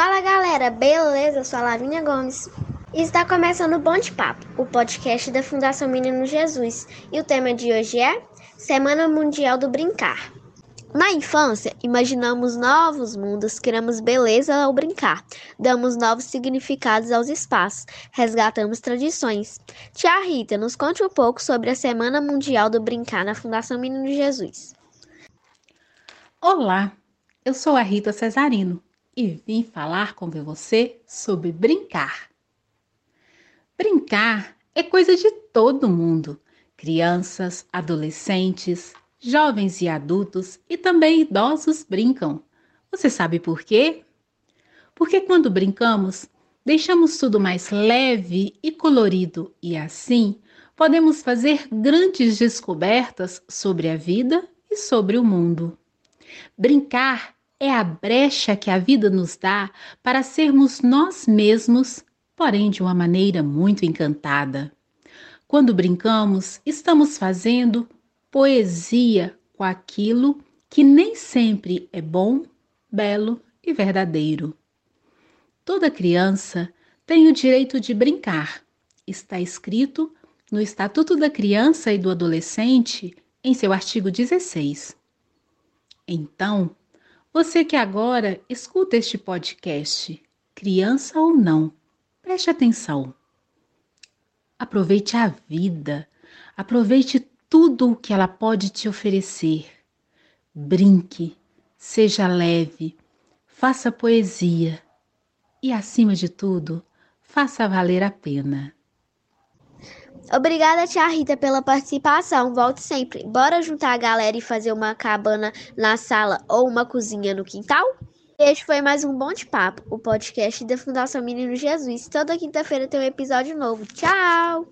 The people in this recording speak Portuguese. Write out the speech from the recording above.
dia, beleza? Eu sou a Lavínia Gomes. Está começando o Bom de Papo, o podcast da Fundação Menino Jesus. E o tema de hoje é Semana Mundial do Brincar. Na infância, imaginamos novos mundos, criamos beleza ao brincar, damos novos significados aos espaços, resgatamos tradições. Tia Rita, nos conte um pouco sobre a Semana Mundial do Brincar na Fundação Menino Jesus. Olá, eu sou a Rita Cesarino e vim falar com você sobre brincar. Brincar é coisa de todo mundo: crianças, adolescentes, jovens e adultos e também idosos brincam. Você sabe por quê? Porque quando brincamos, deixamos tudo mais leve e colorido e assim podemos fazer grandes descobertas sobre a vida e sobre o mundo. Brincar é a brecha que a vida nos dá para sermos nós mesmos, porém de uma maneira muito encantada. Quando brincamos, estamos fazendo poesia com aquilo que nem sempre é bom, belo e verdadeiro. Toda criança tem o direito de brincar. Está escrito no Estatuto da Criança e do Adolescente, em seu artigo 16. Então, você que agora escuta este podcast, criança ou não, preste atenção. Aproveite a vida, aproveite tudo o que ela pode te oferecer. Brinque, seja leve, faça poesia e, acima de tudo, faça valer a pena. Obrigada, tia Rita, pela participação. Volte sempre. Bora juntar a galera e fazer uma cabana na sala ou uma cozinha no quintal? Este foi mais um Bom de Papo, o podcast da Fundação Menino Jesus. Toda quinta-feira tem um episódio novo. Tchau!